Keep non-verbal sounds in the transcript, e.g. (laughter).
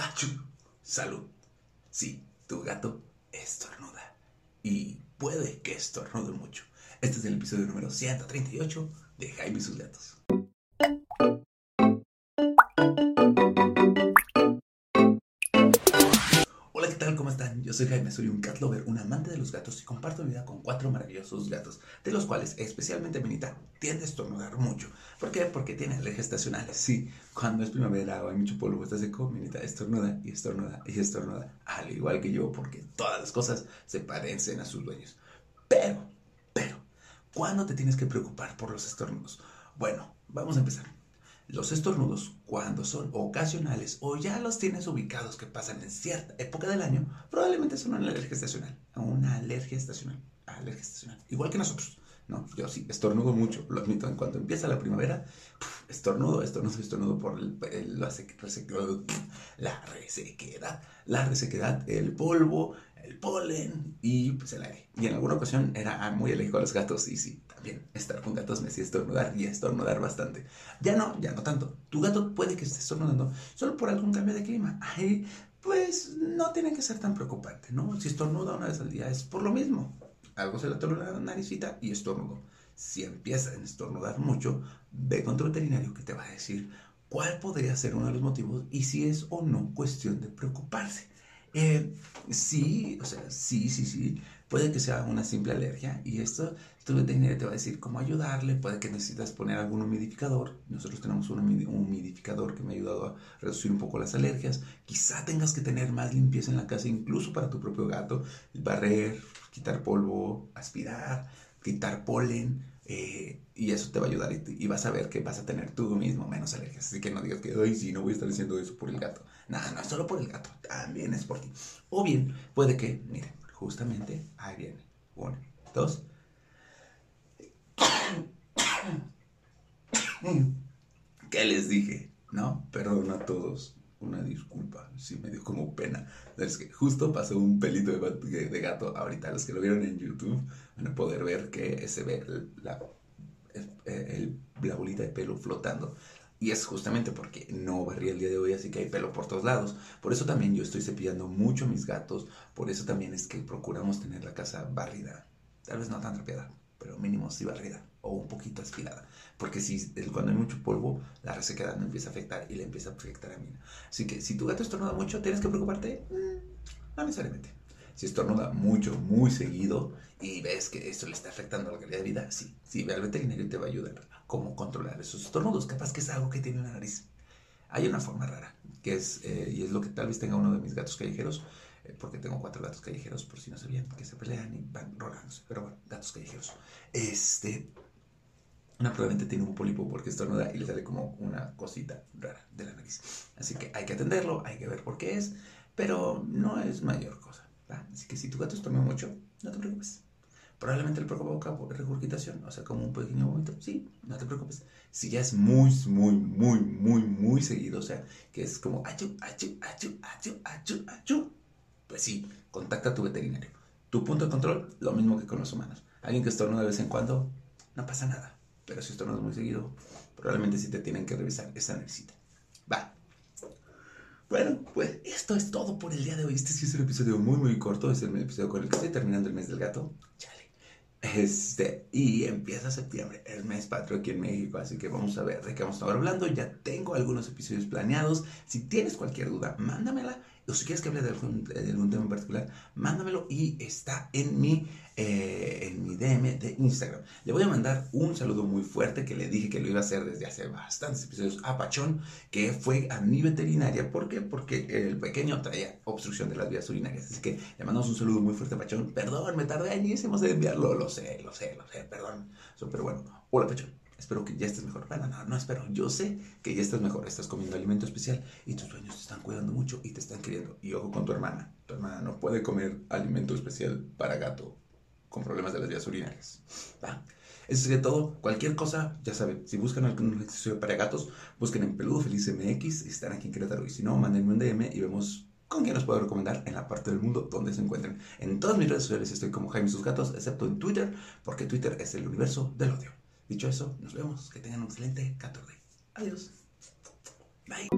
¡Achú! Salud. Sí, tu gato estornuda. Y puede que estornude mucho. Este es el episodio número 138 de Jaime y sus gatos. Yo soy Jaime, soy un cat lover, un amante de los gatos y comparto mi vida con cuatro maravillosos gatos, de los cuales especialmente Minita tiende a estornudar mucho. ¿Por qué? Porque tiene alergias estacionales. Sí, cuando es primavera o hay mucho polvo, está seco, Minita estornuda y estornuda y estornuda, al igual que yo, porque todas las cosas se parecen a sus dueños. Pero, pero, ¿cuándo te tienes que preocupar por los estornudos? Bueno, vamos a empezar. Los estornudos, cuando son ocasionales o ya los tienes ubicados que pasan en cierta época del año, probablemente son una alergia estacional. Una alergia estacional. Alergia estacional. Igual que nosotros. ¿No? Yo sí, estornudo mucho, lo admito. En cuanto empieza la primavera, estornudo, estornudo, estornudo por el, el- la, la resequedad, la resequedad, el polvo, el polen y pues el aire. Y en alguna ocasión era ah, muy alérgico a los gatos y sí, también estar con gatos me hacía estornudar y estornudar bastante. Ya no, ya no tanto. Tu gato puede que esté estornudando solo por algún cambio de clima. Ahí, pues no tiene que ser tan preocupante, ¿no? Si estornuda una vez al día es por lo mismo. Algo se le atoró la naricita y estornudo. Si empieza a estornudar mucho, ve con tu veterinario que te va a decir cuál podría ser uno de los motivos y si es o no cuestión de preocuparse. Eh, sí, o sea, sí, sí, sí. Puede que sea una simple alergia y esto tu veterinario te va a decir cómo ayudarle. Puede que necesitas poner algún humidificador. Nosotros tenemos un humidi- un humidificador que me ha ayudado a reducir un poco las alergias. Quizá tengas que tener más limpieza en la casa, incluso para tu propio gato. Barrer, quitar polvo, aspirar, quitar polen. Eh, y eso te va a ayudar y, vas a ver que vas a tener tú mismo menos alergias. Así que no digas que, ay, sí, no voy a estar haciendo eso por el gato. Nada, no es solo por el gato, también es por ti. O bien, puede que, miren, justamente ahí viene. Uno, dos. (coughs) ¿Qué les dije? No, perdón a todos. Una disculpa, sí me dio como pena. Es que justo pasó un pelito de, gato. Ahorita los que lo vieron en YouTube van a poder ver que se ve la, bolita de pelo flotando. Y es justamente porque no barrí el día de hoy, así que hay pelo por todos lados. Por eso también yo estoy cepillando mucho mis gatos. Por eso también es que procuramos tener la casa barrida. Tal vez no tan trapeada, pero mínimo sí barrida o un poquito aspirada. Porque si cuando hay mucho polvo, la resequedad me empieza a afectar y le empieza a afectar a mí. Así que si tu gato estornuda mucho, ¿tienes que preocuparte? Mm, no necesariamente. Si estornuda mucho, muy seguido y ves que esto le está afectando la calidad de vida, sí, sí, ve al veterinario y te va a ayudar a cómo controlar esos estornudos. Capaz que es algo que tiene en la nariz. Hay una forma rara, que es, eh, y es lo que tal vez tenga uno de mis gatos callejeros, eh, porque tengo cuatro gatos callejeros, por si no sabían, que se pelean y van rolándose. Pero bueno, gatos callejeros. Este, una probablemente tiene un pólipo porque estornuda y le sale como una cosita rara de la nariz. Así que hay que atenderlo, hay que ver por qué es, pero no es mayor cosa. Así que si tu gato estornuda mucho, no te preocupes. Probablemente le provoca regurgitación, o sea, como un pequeño vómito. Sí, no te preocupes. Si ya es muy, muy, muy, muy, muy seguido, o sea, que es como achu, achu, achu, achu, achu, achu, pues sí, contacta a tu veterinario. Tu punto de control, lo mismo que con los humanos. Alguien que estornuda de vez en cuando, no pasa nada. Pero si estornudas muy seguido, probablemente sí te tienen que revisar esa naricita. Va. Bueno, pues esto es todo por el día de hoy. Este sí es un episodio muy, muy corto. Es el episodio con el que estoy terminando el mes del gato. Chale. Este, y empieza septiembre, el mes patrio aquí en México. Así que vamos a ver de qué vamos a estar hablando. Ya tengo algunos episodios planeados. Si tienes cualquier duda, mándamela. Si quieres que hable de algún, tema en particular, mándamelo y está en mi, eh, en mi DM de Instagram. Le voy a mandar un saludo muy fuerte que le dije que lo iba a hacer desde hace bastantes episodios a Pachón, que fue a mi veterinaria. ¿Por qué? Porque el pequeño traía obstrucción de las vías urinarias. Así que le mandamos un saludo muy fuerte a Pachón. Perdón, me tardé añísimos de enviarlo. Lo sé, lo sé, lo sé, perdón. Pero bueno, hola Pachón. Espero que ya estés mejor. Bueno, no, no espero. Yo sé que ya estás mejor. Estás comiendo alimento especial y tus dueños te están cuidando mucho y te están queriendo. Y ojo con tu hermana. Tu hermana no puede comer alimento especial para gato con problemas de las vías urinarias. ¿va? Eso sería todo. Cualquier cosa, ya saben, si buscan algún accesorio para gatos, busquen en Peludo Feliz MX, están aquí en Querétaro. Y si no, mándenme un DM y vemos con quién los puedo recomendar en la parte del mundo donde se encuentren. En todas mis redes sociales estoy como Jaime y sus gatos, excepto en Twitter, porque Twitter es el universo del odio. Dicho eso, nos vemos. Que tengan un excelente 14. Adiós. Bye.